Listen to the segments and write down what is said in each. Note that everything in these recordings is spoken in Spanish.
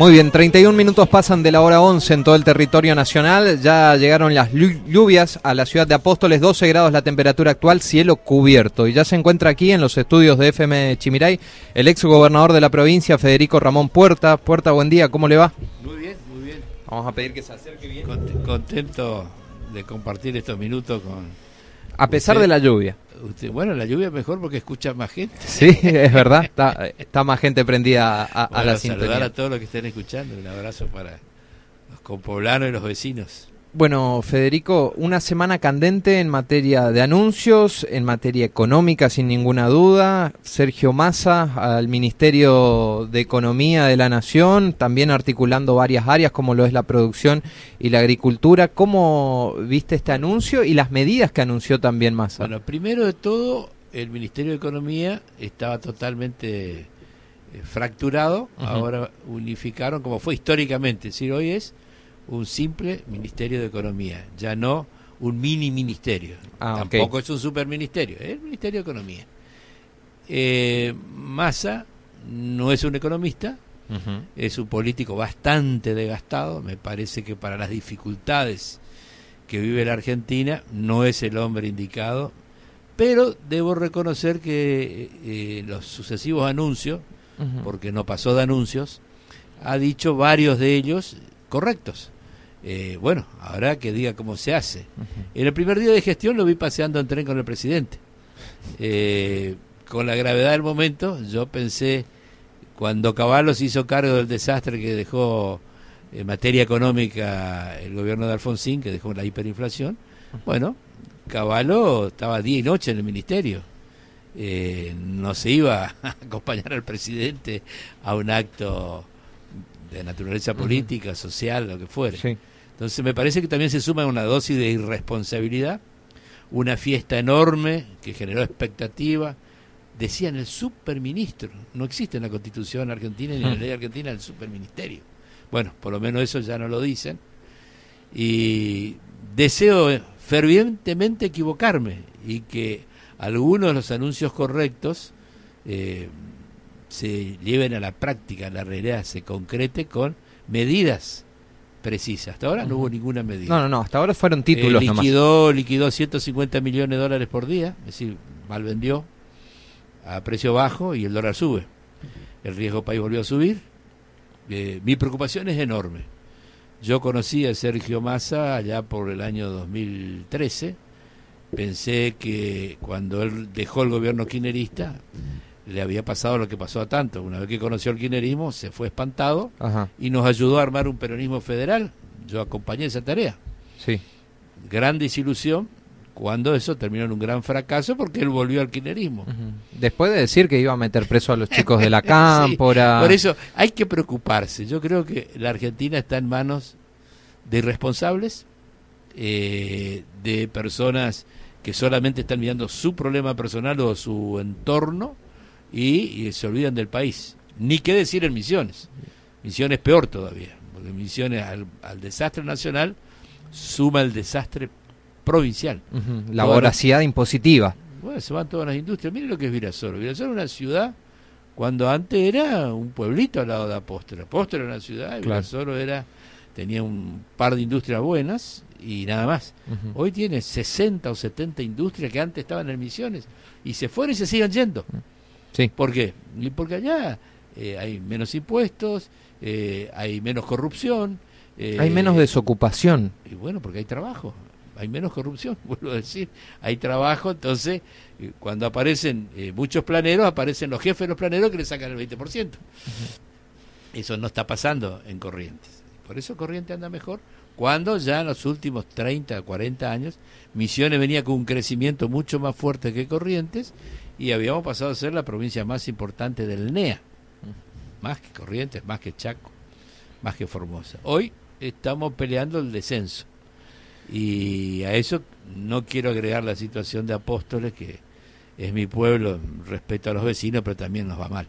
Muy bien, 31 minutos pasan de la hora 11 en todo el territorio nacional. Ya llegaron las lluvias a la ciudad de Apóstoles, 12 grados la temperatura actual, cielo cubierto. Y ya se encuentra aquí en los estudios de FM Chimiray el ex gobernador de la provincia, Federico Ramón Puerta. Puerta, buen día, ¿cómo le va? Muy bien, muy bien. Vamos a pedir que se acerque bien. Contento de compartir estos minutos con. A pesar de la lluvia. Bueno, la lluvia es mejor porque escucha más gente. Sí, es verdad. Está, está más gente prendida a, a la sintonía. Saludar a todos los que estén escuchando. Un abrazo para los compoblanos y los vecinos. Bueno, Federico, una semana candente en materia de anuncios, en materia económica, sin ninguna duda. Sergio Massa al Ministerio de Economía de la Nación, también articulando varias áreas como lo es la producción y la agricultura. ¿Cómo viste este anuncio y las medidas que anunció también Massa? Bueno, primero de todo, el Ministerio de Economía estaba totalmente eh, fracturado, ahora unificaron, como fue históricamente, es decir, hoy es un simple Ministerio de Economía, ya no un mini ministerio. Ah, Tampoco es un superministerio, es el Ministerio de Economía. Eh, Massa no es un economista, es un político bastante desgastado, me parece que para las dificultades que vive la Argentina no es el hombre indicado, pero debo reconocer que eh, los sucesivos anuncios, porque no pasó de anuncios, ha dicho varios de ellos correctos. Eh, bueno, habrá que diga cómo se hace. En el primer día de gestión lo vi paseando en tren con el presidente. Eh, con la gravedad del momento, yo pensé, cuando Caballo se hizo cargo del desastre que dejó en materia económica el gobierno de Alfonsín, que dejó la hiperinflación, bueno, Caballo estaba día y noche en el ministerio. Eh, no se iba a acompañar al presidente a un acto de naturaleza política, social, lo que fuere. Entonces me parece que también se suma una dosis de irresponsabilidad, una fiesta enorme que generó expectativa. Decían el superministro, no existe en la constitución argentina ni en la ley argentina el superministerio. Bueno, por lo menos eso ya no lo dicen. Y deseo fervientemente equivocarme y que algunos de los anuncios correctos eh, se lleven a la práctica, la realidad se concrete con medidas precisa. Hasta ahora no hubo ninguna medida. No, no, no, hasta ahora fueron títulos. Eh, liquidó, liquidó 150 millones de dólares por día, es decir, mal vendió a precio bajo y el dólar sube. El riesgo país volvió a subir. Eh, mi preocupación es enorme. Yo conocí a Sergio Massa allá por el año 2013. Pensé que cuando él dejó el gobierno kirchnerista le había pasado lo que pasó a tanto. Una vez que conoció el kirchnerismo, se fue espantado y nos ayudó a armar un peronismo federal. Yo acompañé esa tarea. Sí. Gran desilusión cuando eso terminó en un gran fracaso porque él volvió al kirchnerismo. Después de decir que iba a meter preso a los chicos de la cámpora. por eso hay que preocuparse. Yo creo que la Argentina está en manos de irresponsables, eh, de personas que solamente están mirando su problema personal o su entorno y, se olvidan del país. Ni qué decir en Misiones. Misiones peor todavía, porque Misiones al, desastre nacional suma el desastre provincial. La voracidad impositiva. Bueno, se van todas las industrias. Miren lo que es Virasoro. Virasoro es una ciudad cuando antes era un pueblito al lado de Apóstol. Apóstol era una ciudad y Virasoro era, tenía un par de industrias buenas y nada más. Hoy tiene 60 o 70 industrias que antes estaban en Misiones y se fueron y se siguen yendo. Sí. ¿Por qué? Porque allá eh, hay menos impuestos, eh, hay menos corrupción. Eh, hay menos desocupación. Y bueno, porque hay trabajo, hay menos corrupción, vuelvo a decir. Hay trabajo, entonces cuando aparecen muchos planeros, aparecen los jefes de los planeros que le sacan el 20%. Eso no está pasando en Corrientes. Por eso Corrientes anda mejor. Cuando ya en los últimos 30, 40 años, Misiones venía con un crecimiento mucho más fuerte que Corrientes y habíamos pasado a ser la provincia más importante del NEA, más que Corrientes, más que Chaco, más que Formosa. Hoy estamos peleando el descenso y a eso no quiero agregar la situación de Apóstoles, que es mi pueblo, respeto a los vecinos, pero también nos va mal.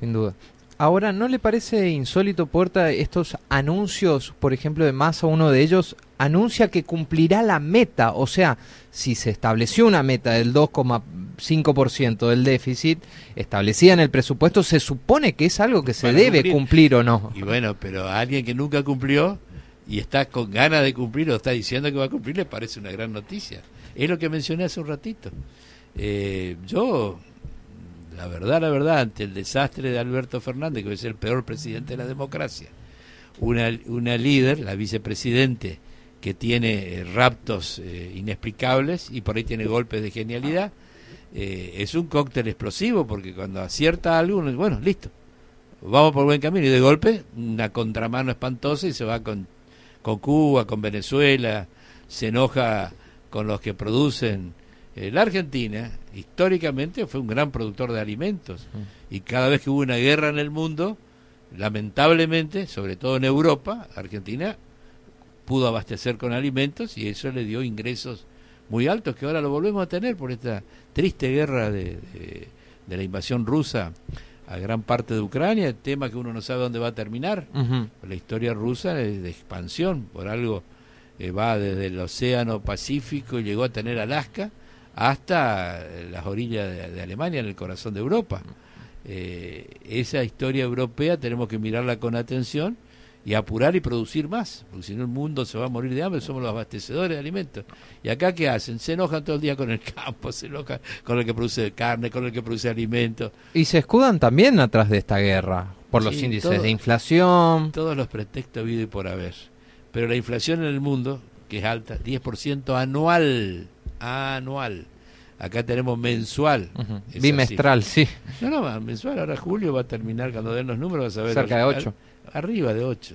Sin duda. Ahora, ¿no le parece insólito, Puerta, estos anuncios, por ejemplo, de Massa, uno de ellos, anuncia que cumplirá la meta? O sea, si se estableció una meta del 2,5% del déficit establecida en el presupuesto, se supone que es algo que se debe cumplir. o no. Y bueno, pero a alguien que nunca cumplió y está con ganas de cumplir o está diciendo que va a cumplir, le parece una gran noticia. Es lo que mencioné hace un ratito. Eh, yo la verdad, la verdad, ante el desastre de Alberto Fernández, que es el peor presidente de la democracia, una, una líder, la vicepresidente, que tiene eh, raptos eh, inexplicables y por ahí tiene golpes de genialidad, eh, es un cóctel explosivo, porque cuando acierta algo, bueno, listo, vamos por buen camino, y de golpe una contramano espantosa y se va con, con Cuba, con Venezuela, se enoja con los que producen la Argentina históricamente fue un gran productor de alimentos. Y cada vez que hubo una guerra en el mundo, lamentablemente, sobre todo en Europa, Argentina pudo abastecer con alimentos y eso le dio ingresos muy altos que ahora lo volvemos a tener por esta triste guerra de, de, la invasión rusa a gran parte de Ucrania, tema que uno no sabe dónde va a terminar. La historia rusa es de expansión, por algo eh, va desde el Océano Pacífico y llegó a tener Alaska hasta las orillas de, Alemania, en el corazón de Europa. Eh, esa historia europea tenemos que mirarla con atención y apurar y producir más, porque si no el mundo se va a morir de hambre, somos los abastecedores de alimentos. ¿Y acá qué hacen? Se enojan todo el día con el campo, se enojan con el que produce carne, con el que produce alimentos. Y se escudan también atrás de esta guerra, por los índices de inflación. Todos los pretextos y por haber. Pero la inflación en el mundo, que es alta, 10% anual, anual. Acá tenemos mensual. Bimestral, sí. No, no, mensual. Ahora julio va a terminar, cuando den los números vas a ver. Cerca de 8. Arriba de 8.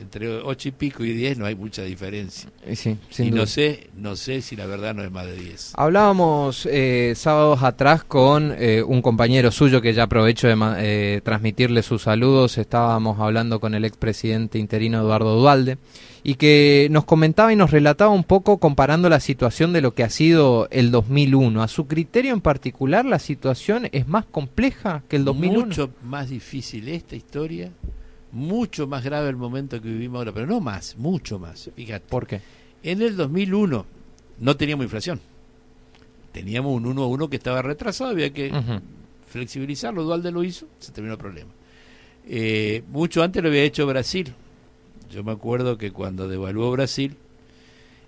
Entre 8 y pico y 10 no hay mucha diferencia. Y, sí, y no sé, no sé si la verdad no es más de 10. Hablábamos eh, sábados atrás con eh, un compañero suyo que ya aprovecho de eh, transmitirle sus saludos. Estábamos hablando con el expresidente interino Eduardo Dualde y que nos comentaba y nos relataba un poco comparando la situación de lo que ha sido el 2001. A su criterio en particular, la situación es más compleja que el 2001. Mucho más difícil esta historia, mucho más grave el momento que vivimos ahora, pero no más, mucho más. Fíjate. ¿Por qué? En el 2001 no teníamos inflación. Teníamos un 1 a 1 que estaba retrasado, había que flexibilizarlo. Dualde lo hizo, se terminó el problema. Eh, mucho antes lo había hecho Brasil yo me acuerdo que cuando devaluó Brasil,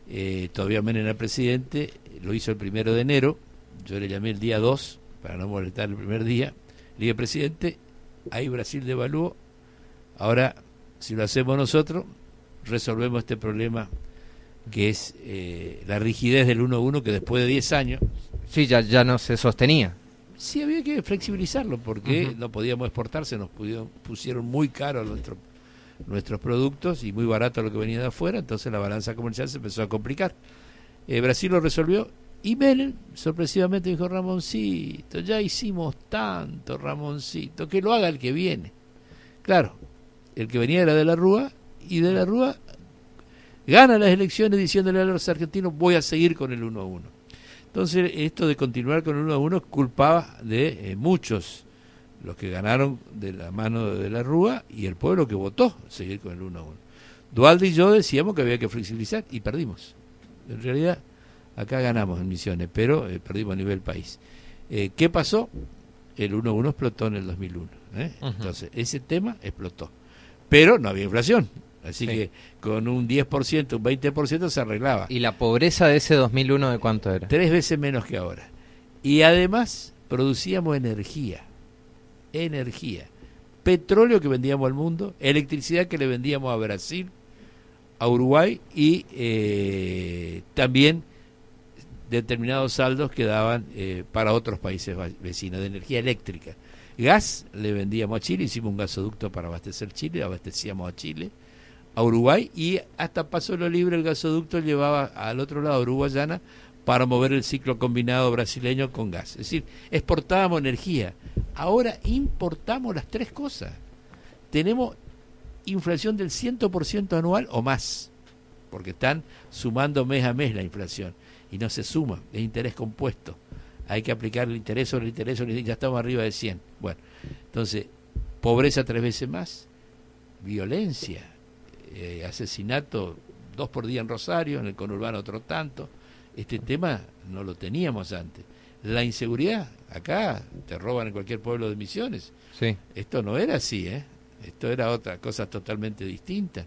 eh, todavía Menem era presidente, lo hizo el primero de enero, yo le llamé el día 2, para no molestar el primer día, le dije, presidente, ahí Brasil devaluó, ahora si lo hacemos nosotros, resolvemos este problema que es eh, la rigidez del 1-1 que después de 10 años... Sí, ya, ya no se sostenía. Sí, había que flexibilizarlo porque no podíamos exportarse, nos pusieron muy caro nuestro nuestros productos y muy barato lo que venía de afuera, entonces la balanza comercial se empezó a complicar. Eh, Brasil lo resolvió y Menem sorpresivamente dijo Ramoncito, ya hicimos tanto Ramoncito, que lo haga el que viene. Claro, el que venía era de la Rúa y de la Rúa gana las elecciones diciéndole a los argentinos voy a seguir con el 1 a 1. Entonces esto de continuar con el 1 a 1 culpaba de eh, muchos los que ganaron de la mano de la Rúa y el pueblo que votó seguir con el 1 a 1. Dualde y yo decíamos que había que flexibilizar y perdimos. En realidad, acá ganamos en Misiones, pero eh, perdimos a nivel país. Eh, ¿Qué pasó? El 1 a 1 explotó en el 2001. ¿eh? Entonces, ese tema explotó. Pero no había inflación. Así que con un 10%, un 20% se arreglaba. ¿Y la pobreza de ese 2001 de cuánto era? Tres veces menos que ahora. Y además producíamos energía energía. Petróleo que vendíamos al mundo, electricidad que le vendíamos a Brasil, a Uruguay y eh, también determinados saldos que daban eh, para otros países vecinos de energía eléctrica. Gas le vendíamos a Chile, hicimos un gasoducto para abastecer Chile, abastecíamos a Chile, a Uruguay y hasta Paso lo Libre el gasoducto llevaba al otro lado, Uruguayana, para mover el ciclo combinado brasileño con gas. Es decir, exportábamos energía. Ahora importamos las tres cosas. Tenemos inflación del 100% anual o más, porque están sumando mes a mes la inflación y no se suma, es interés compuesto. Hay que aplicar el interés sobre el interés sobre el interés, ya estamos arriba de 100. Bueno, entonces, pobreza tres veces más, violencia, eh, asesinato dos por día en Rosario, en el conurbano otro tanto. Este tema no lo teníamos antes. La inseguridad, acá te roban en cualquier pueblo de Misiones. Sí. Esto no era así, ¿eh? Esto era otra cosa totalmente distinta.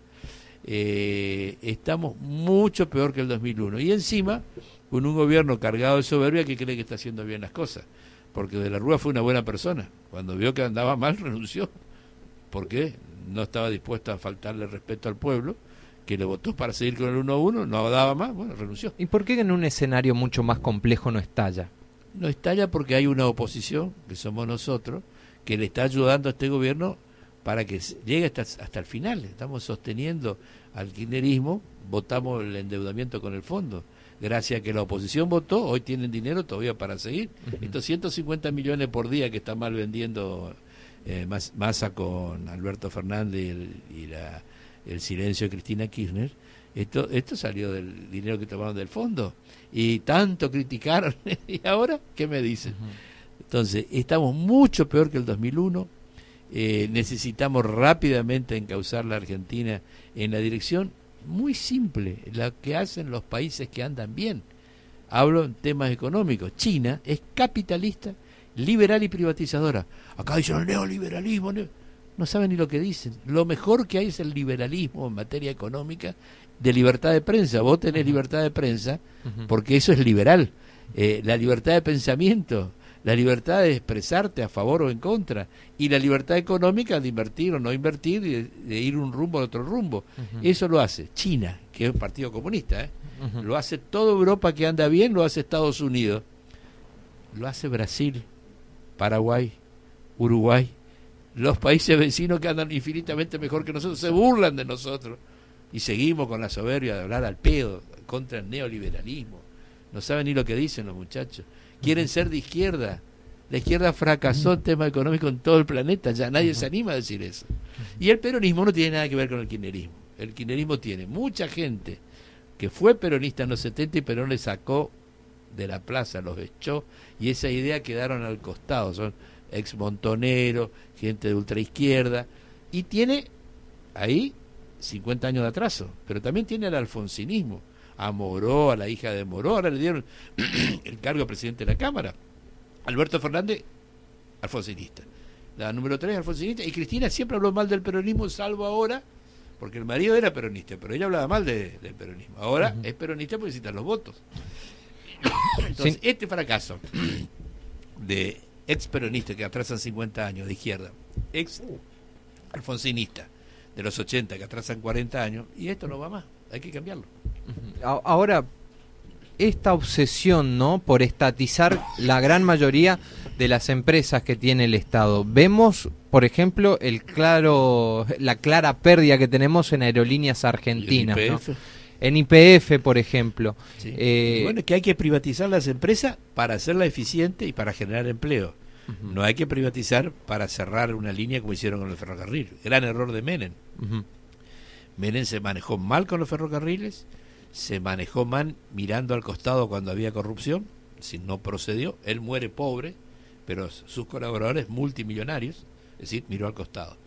Eh, estamos mucho peor que el 2001. Y encima, con un gobierno cargado de soberbia que cree que está haciendo bien las cosas. Porque De la Rúa fue una buena persona. Cuando vio que andaba mal, renunció. porque No estaba dispuesto a faltarle respeto al pueblo que le votó para seguir con el 1-1, no daba más, bueno, renunció. ¿Y por qué en un escenario mucho más complejo no estalla? No estalla porque hay una oposición, que somos nosotros, que le está ayudando a este gobierno para que llegue hasta, hasta el final. Estamos sosteniendo al kirchnerismo, votamos el endeudamiento con el fondo. Gracias a que la oposición votó, hoy tienen dinero todavía para seguir. Estos 150 millones por día que está mal vendiendo eh, Massa con Alberto Fernández y, la, el silencio de Cristina Kirchner, esto, esto salió del dinero que tomaron del fondo. Y tanto criticaron. ¿Y ahora qué me dicen? Entonces, estamos mucho peor que el 2001 eh, necesitamos rápidamente encauzar la Argentina en la dirección muy simple, la que hacen los países que andan bien. Hablo en temas económicos. China es capitalista, liberal y privatizadora. Acá dicen el neoliberalismo. No saben ni lo que dicen. Lo mejor que hay es el liberalismo en materia económica de libertad de prensa. Vos tenés libertad de prensa porque eso es liberal. Eh, la libertad de pensamiento la libertad de expresarte a favor o en contra, y la libertad económica de invertir o no invertir, y de, ir un rumbo a otro rumbo. Eso lo hace China, que es un partido comunista, ¿eh? lo hace toda Europa que anda bien, lo hace Estados Unidos, lo hace Brasil, Paraguay, Uruguay, los países vecinos que andan infinitamente mejor que nosotros, se burlan de nosotros. Y seguimos con la soberbia de hablar al pedo contra el neoliberalismo. No saben ni lo que dicen los muchachos quieren ser de izquierda. La izquierda fracasó en tema económico en todo el planeta, ya nadie se anima a decir eso. Y el peronismo no tiene nada que ver con el kirchnerismo. El kirchnerismo tiene mucha gente que fue peronista en los 70 y Perón le sacó de la plaza, los echó y esa idea quedaron al costado. Son ex montoneros, gente de ultraizquierda y tiene ahí 50 años de atraso, pero también tiene el alfonsinismo a Moró, a la hija de Moró, ahora le dieron el cargo de presidente de la Cámara. Alberto Fernández, alfonsinista. La número tres, alfonsinista. Y Cristina siempre habló mal del peronismo, salvo ahora, porque el marido era peronista, pero ella hablaba mal del peronismo. Ahora es peronista porque necesita los votos. Entonces, este fracaso de ex peronista que atrasan 50 años de izquierda, ex alfonsinista de los 80 que atrasan 40 años, y esto no va más, hay que cambiarlo. Ahora, esta obsesión, ¿no? Por estatizar la gran mayoría de las empresas que tiene el Estado. Vemos, por ejemplo, el claro, la clara pérdida que tenemos en aerolíneas argentinas. En IPF, por ejemplo. Eh, bueno, que hay que privatizar las empresas para hacerla eficiente y para generar empleo. No hay que privatizar para cerrar una línea como hicieron con el ferrocarril. Gran error de Menem. Menem se manejó mal con los ferrocarriles, se manejó mal mirando al costado cuando había corrupción, si no procedió, él muere pobre, pero sus colaboradores multimillonarios, es decir, miró al costado.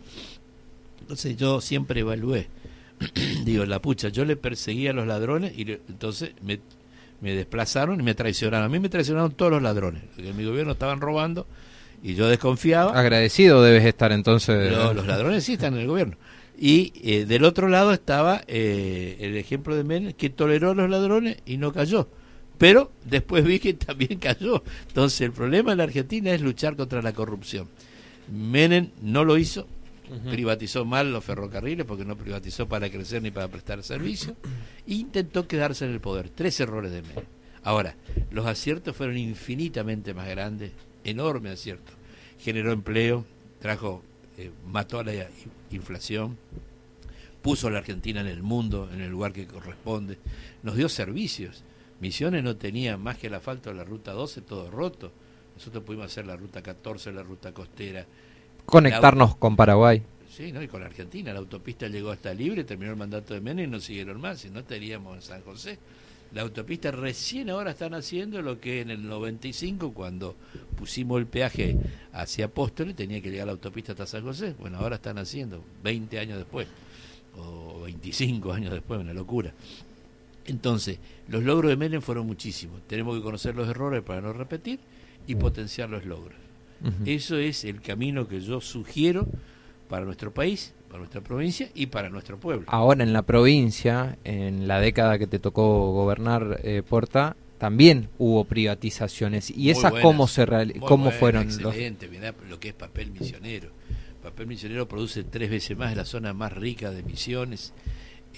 Entonces yo siempre evalué, digo, la pucha, yo le perseguía a los ladrones y entonces me, me desplazaron y me traicionaron. A mí me traicionaron todos los ladrones, porque en mi gobierno estaban robando y yo desconfiaba. Agradecido debes estar entonces. los ladrones sí están en el gobierno. Y eh, del otro lado estaba eh, el ejemplo de Menem, que toleró a los ladrones y no cayó. Pero después vi que también cayó. Entonces el problema en la Argentina es luchar contra la corrupción. Menem no lo hizo, privatizó mal los ferrocarriles porque no privatizó para crecer ni para prestar servicio, e intentó quedarse en el poder. Tres errores de Menem. Ahora, los aciertos fueron infinitamente más grandes, enorme acierto. Generó empleo, trajo eh, mató a la inflación, puso a la Argentina en el mundo, en el lugar que corresponde, nos dio servicios. Misiones no tenía más que el asfalto de la ruta 12, todo roto. Nosotros pudimos hacer la ruta 14, la ruta costera. Conectarnos con Paraguay. Sí, ¿no? y con Argentina. La autopista llegó hasta libre, terminó el mandato de Menem y no siguieron más, si no estaríamos en San José. La autopista recién ahora están haciendo lo que en el 95, cuando pusimos el peaje hacia Apóstoles, tenía que llegar la autopista hasta San José. Bueno, ahora están haciendo, 20 años después, o 25 años después, una locura. Entonces, los logros de Menem fueron muchísimos. Tenemos que conocer los errores para no repetir y potenciar los logros. Eso es el camino que yo sugiero para nuestro país, para nuestra provincia y para nuestro pueblo. Ahora en la provincia, en la década que te tocó gobernar eh, Porta, también hubo privatizaciones. ¿Y esas cómo, se cómo fueron? Excelente, lo que es papel misionero. Papel misionero produce tres veces más en la zona más rica de Misiones.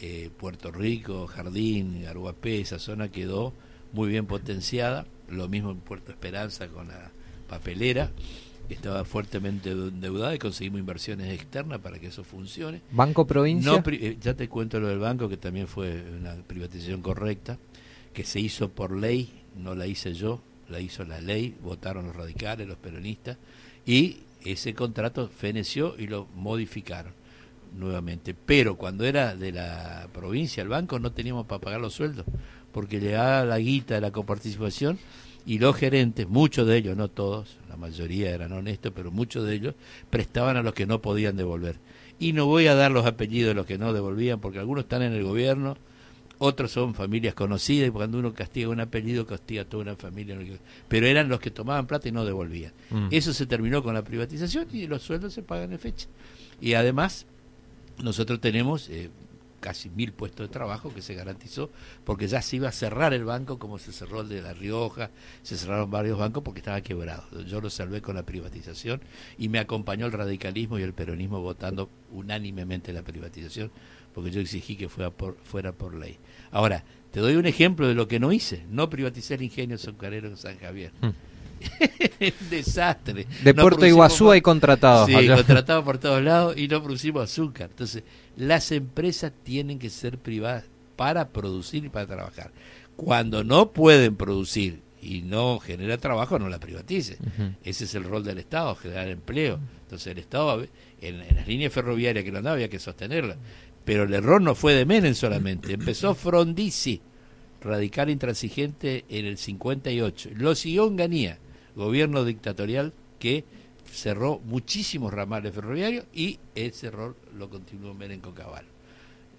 Eh, Puerto Rico, Jardín, Aruapé, esa zona quedó muy bien potenciada. Lo mismo en Puerto Esperanza con la papelera estaba fuertemente endeudada y conseguimos inversiones externas para que eso funcione. ¿Banco Provincia? Eh, ya te cuento lo del banco, que también fue una privatización correcta, que se hizo por ley, no la hice yo, la hizo la ley, votaron los radicales, los peronistas, y ese contrato feneció y lo modificaron nuevamente. Pero cuando era de la provincia, el banco, no teníamos para pagar los sueldos, porque le daba la guita de la coparticipación y los gerentes, muchos de ellos, no todos, la mayoría eran honestos, pero muchos de ellos prestaban a los que no podían devolver. Y no voy a dar los apellidos de los que no devolvían, porque algunos están en el gobierno, otros son familias conocidas, y cuando uno castiga un apellido, castiga a toda una familia. Pero eran los que tomaban plata y no devolvían. Mm. Eso se terminó con la privatización y los sueldos se pagan en fecha. Y además, nosotros tenemos eh, casi mil puestos de trabajo que se garantizó porque ya se iba a cerrar el banco como se cerró el de La Rioja, se cerraron varios bancos porque estaba quebrado. Yo lo salvé con la privatización y me acompañó el radicalismo y el peronismo votando unánimemente la privatización porque yo exigí que fuera por, fuera por ley. Ahora, te doy un ejemplo de lo que no hice. No privaticé el ingenio azucarero de San Javier. Mm. desastre. De Puerto Iguazú hay contratados. Sí, contratados por todos lados y no producimos azúcar. Entonces, las empresas tienen que ser privadas para producir y para trabajar. Cuando no pueden producir y no genera trabajo, no la privatice. Ese es el rol del Estado, generar empleo. Entonces, el Estado, en, en las líneas ferroviarias que lo andaba, había que sostenerla. Pero el error no fue de Menem solamente. Empezó Frondizi, radical intransigente, en el 58. Lo siguió Ganía gobierno dictatorial que cerró muchísimos ramales ferroviarios y ese error lo continuó Menem con Cabal.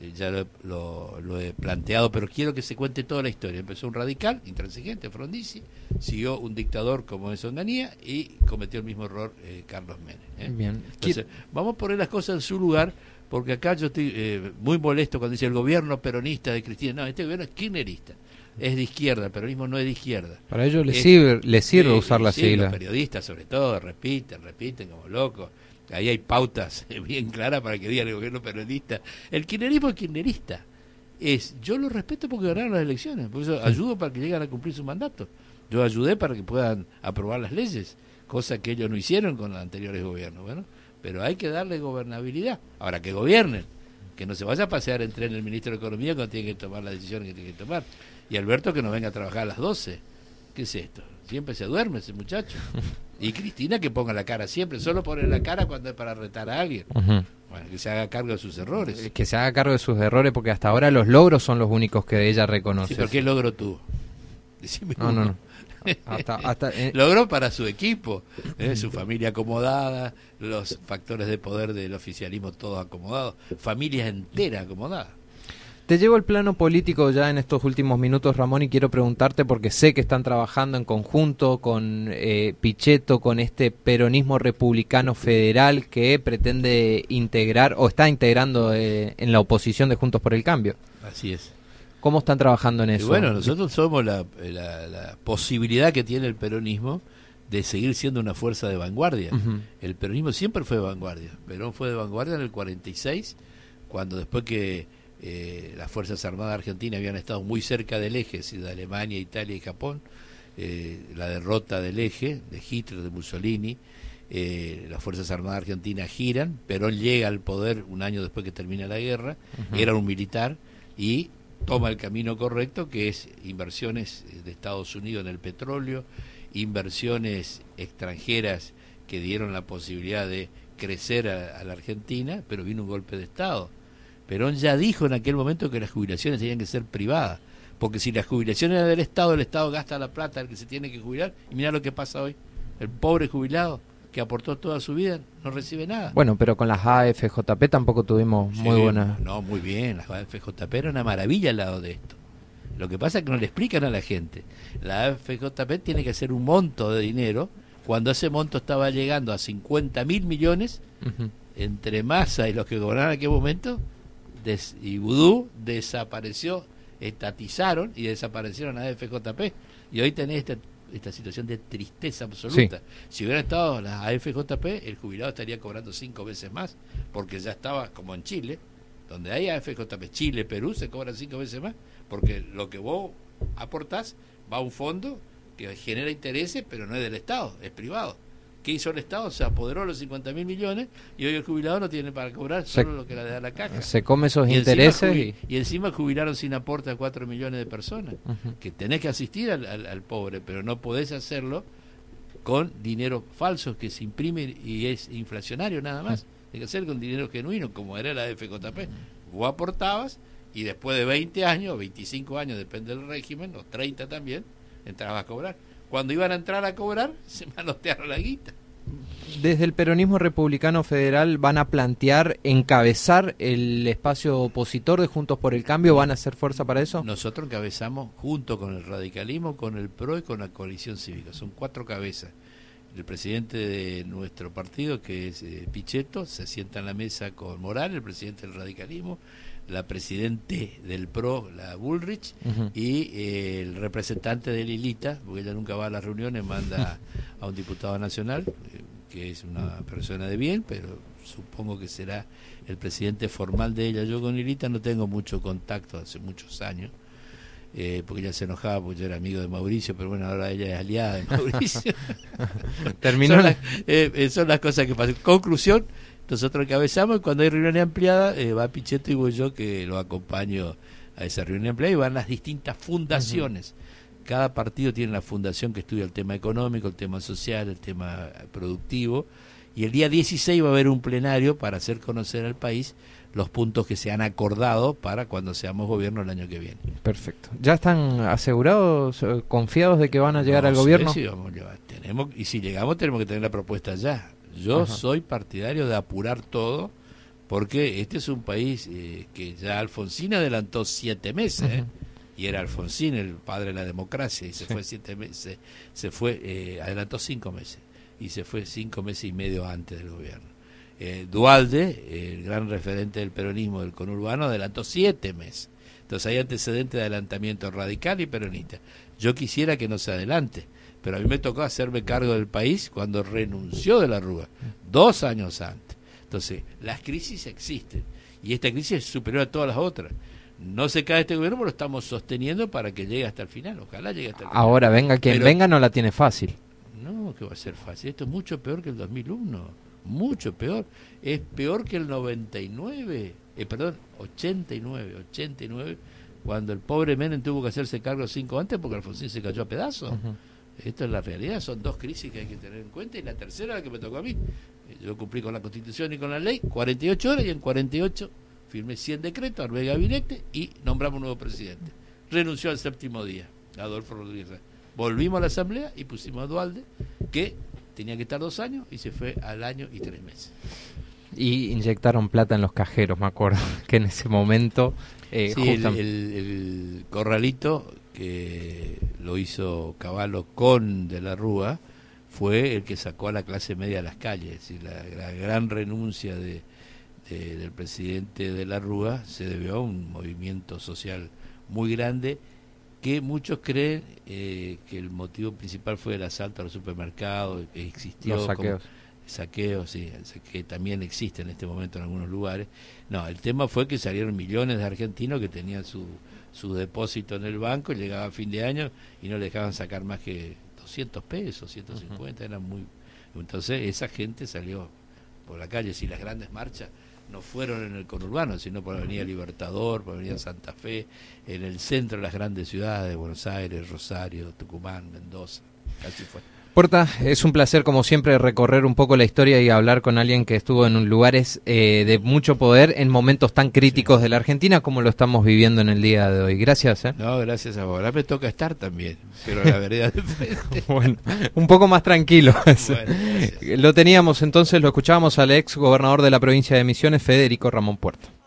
Eh, ya lo, he planteado, pero quiero que se cuente toda la historia. Empezó un radical, intransigente, Frondizi, siguió un dictador como es Onganía y cometió el mismo error eh, Carlos Menem. ¿eh? Bien. Entonces, vamos a poner las cosas en su lugar, porque acá yo estoy muy molesto cuando dice el gobierno peronista de Cristina. No, este gobierno es kirchnerista es de izquierda, el peronismo no es de izquierda. Para ellos les sirve, les sirve usar la sigla. Los periodistas sobre todo repiten, repiten como locos. Ahí hay pautas bien claras para que digan el gobierno peronista. El kirchnerismo es kirchnerista. Es, yo lo respeto porque ganaron las elecciones, por eso ayudo para que lleguen a cumplir su mandato. Yo ayudé para que puedan aprobar las leyes, cosa que ellos no hicieron con los anteriores gobiernos. Bueno, pero hay que darle gobernabilidad. Ahora que gobiernen, que no se vaya a pasear entre el ministro de Economía cuando tiene que tomar las decisiones que tiene que tomar. Y Alberto que no venga a trabajar a las 12. ¿Qué es esto? Siempre se duerme ese muchacho. Y Cristina que ponga la cara siempre, solo pone la cara cuando es para retar a alguien. Bueno, que se haga cargo de sus errores. Que se haga cargo de sus errores porque hasta ahora los logros son los únicos que ella reconoce. Sí, pero ¿qué logro tú? no, no, no. Hasta, eh. Logró para su equipo, eh, su familia acomodada, los factores de poder del oficialismo todos acomodados, familias enteras acomodadas. Te llevo el plano político ya en estos últimos minutos, Ramón, y quiero preguntarte, porque sé que están trabajando en conjunto con eh, Pichetto, con este peronismo republicano federal que pretende integrar o está integrando eh, en la oposición de Juntos por el Cambio. Así es. ¿Cómo están trabajando en eso? bueno, nosotros somos la, posibilidad que tiene el peronismo de seguir siendo una fuerza de vanguardia. El peronismo siempre fue de vanguardia. Perón fue de vanguardia en el 46, cuando después que eh, las Fuerzas Armadas Argentinas habían estado muy cerca del eje, de Alemania, Italia y Japón, eh, la derrota del eje, de Hitler, de Mussolini, eh, las Fuerzas Armadas Argentinas giran, Perón llega al poder un año después que termina la guerra, era un militar y toma el camino correcto, que es inversiones de Estados Unidos en el petróleo, inversiones extranjeras que dieron la posibilidad de crecer a la Argentina, pero vino un golpe de Estado Perón ya dijo en aquel momento que las jubilaciones tenían que ser privadas, Porque si la jubilación era del Estado, el Estado gasta la plata al que se tiene que jubilar. Y mira lo que pasa hoy. El pobre jubilado que aportó toda su vida no recibe nada. Bueno, pero con las AFJP tampoco tuvimos muy buenas. No, muy bien. Las AFJP era una maravilla al lado de esto. Lo que pasa es que no le explican a la gente. La AFJP tiene que hacer un monto de dinero. Cuando ese monto estaba llegando a 50 mil millones, entre Massa y los que gobernaban en aquel momento, y Vudú desapareció, estatizaron y desaparecieron a AFJP. Y hoy tenés esta, esta situación de tristeza absoluta. Si hubiera estado la AFJP, el jubilado estaría cobrando cinco veces más, porque ya estaba como en Chile, donde hay AFJP, Chile, Perú, se cobran cinco veces más, porque lo que vos aportás va a un fondo que genera intereses, pero no es del Estado, es privado. ¿Qué hizo el Estado? Se apoderó los 50 mil millones y hoy el jubilado no tiene para cobrar solo lo que le da la caja. Se come esos intereses. y... y... encima jubilaron sin aporte a 4 millones de personas. Que tenés que asistir al, pobre, pero no podés hacerlo con dinero falso que se imprime y es inflacionario nada más. Hay que hacer con dinero genuino, como era la FJP. Vos aportabas y después de 20 años, 25 años, depende del régimen, o 30 también, entrabas a cobrar. Cuando iban a entrar a cobrar, se manotearon la guita. Desde el peronismo republicano federal van a plantear encabezar el espacio opositor de Juntos por el Cambio, ¿van a hacer fuerza para eso? Nosotros encabezamos junto con el radicalismo, con el PRO y con la coalición cívica. Son cuatro cabezas. El presidente de nuestro partido, que es eh, Pichetto, se sienta en la mesa con Morales, el presidente del radicalismo, la presidente del PRO, la Bullrich, y eh, el representante de Lilita, porque ella nunca va a las reuniones, manda a un diputado nacional, eh, que es una persona de bien, pero supongo que será el presidente formal de ella. Yo con Lilita no tengo mucho contacto hace muchos años. Eh, porque ella se enojaba porque yo era amigo de Mauricio, pero bueno, ahora ella es aliada de Mauricio. Terminó. son, son las cosas que pasan. Conclusión, nosotros encabezamos y cuando hay reunión ampliada eh, va Pichetto y voy yo que lo acompaño a esa reunión ampliada y van las distintas fundaciones. Cada partido tiene la fundación que estudia el tema económico, el tema social, el tema productivo. Y el día 16 va a haber un plenario para hacer conocer al país los puntos que se han acordado para cuando seamos gobierno el año que viene. Perfecto. ¿Ya están asegurados, eh, confiados de que van a llegar al gobierno? Sí, vamos, tenemos, y si llegamos tenemos que tener la propuesta ya. Yo soy partidario de apurar todo, porque este es un país eh, que ya Alfonsín adelantó siete meses, ¿eh? y era Alfonsín el padre de la democracia, y se fue siete meses, se fue, eh, adelantó cinco meses, y se fue cinco meses y medio antes del gobierno. Dualde, el gran referente del peronismo del conurbano, adelantó siete meses. Entonces hay antecedentes de adelantamiento radical y peronista. Yo quisiera que no se adelante pero a mí me tocó hacerme cargo del país cuando renunció de la Rúa, dos años antes. Entonces, las crisis existen y esta crisis es superior a todas las otras. No se cae este gobierno, pero lo estamos sosteniendo para que llegue hasta el final. Ojalá llegue hasta el final. Ahora, venga quien venga, no la tiene fácil. No, que va a ser fácil. Esto es mucho peor que el 2001. Mucho peor. Es peor que el 99. Eh, perdón, 89. 89, cuando el pobre Menem tuvo que hacerse cargo cinco antes porque Alfonsín se cayó a pedazos. Esto es la realidad, son dos crisis que hay que tener en cuenta y la tercera la que me tocó a mí. Yo cumplí con la Constitución y con la ley 48 horas y en 48 firmé 100 decretos, armé gabinete y nombramos un nuevo presidente. Renunció al séptimo día, Adolfo Rodríguez. Volvimos a la Asamblea y pusimos a Dualde, que tenía que estar dos años y se fue al año y tres meses. Y inyectaron plata en los cajeros, me acuerdo, que en ese momento... Eh, sí, el, el, corralito que lo hizo Caballo con De la Rúa, fue el que sacó a la clase media a las calles. Y la, la gran renuncia de, del presidente de la Rúa se debió a un movimiento social muy grande que muchos creen eh, que el motivo principal fue el asalto a los supermercados, que existió los saqueos. saqueos, sí, que también existe en este momento en algunos lugares. No, el tema fue que salieron millones de argentinos que tenían su su depósito en el banco, llegaba a fin de año y no le dejaban sacar más que 200 pesos, 150, era muy... Entonces esa gente salió por la calle, si las grandes marchas no fueron en el conurbano, sino por la Avenida Libertador, por la Avenida Santa Fe, en el centro de las grandes ciudades, Buenos Aires, Rosario, Tucumán, Mendoza, casi fue. Puerta, es un placer como siempre recorrer un poco la historia y hablar con alguien que estuvo en lugares eh, de mucho poder en momentos tan críticos de la Argentina como lo estamos viviendo en el día de hoy. Gracias. ¿eh? No, gracias a vos. Ahora me toca estar también, pero la verdad de frente. bueno, un poco más tranquilo. lo teníamos entonces, lo escuchábamos al ex gobernador de la provincia de Misiones, Federico Ramón Puerta.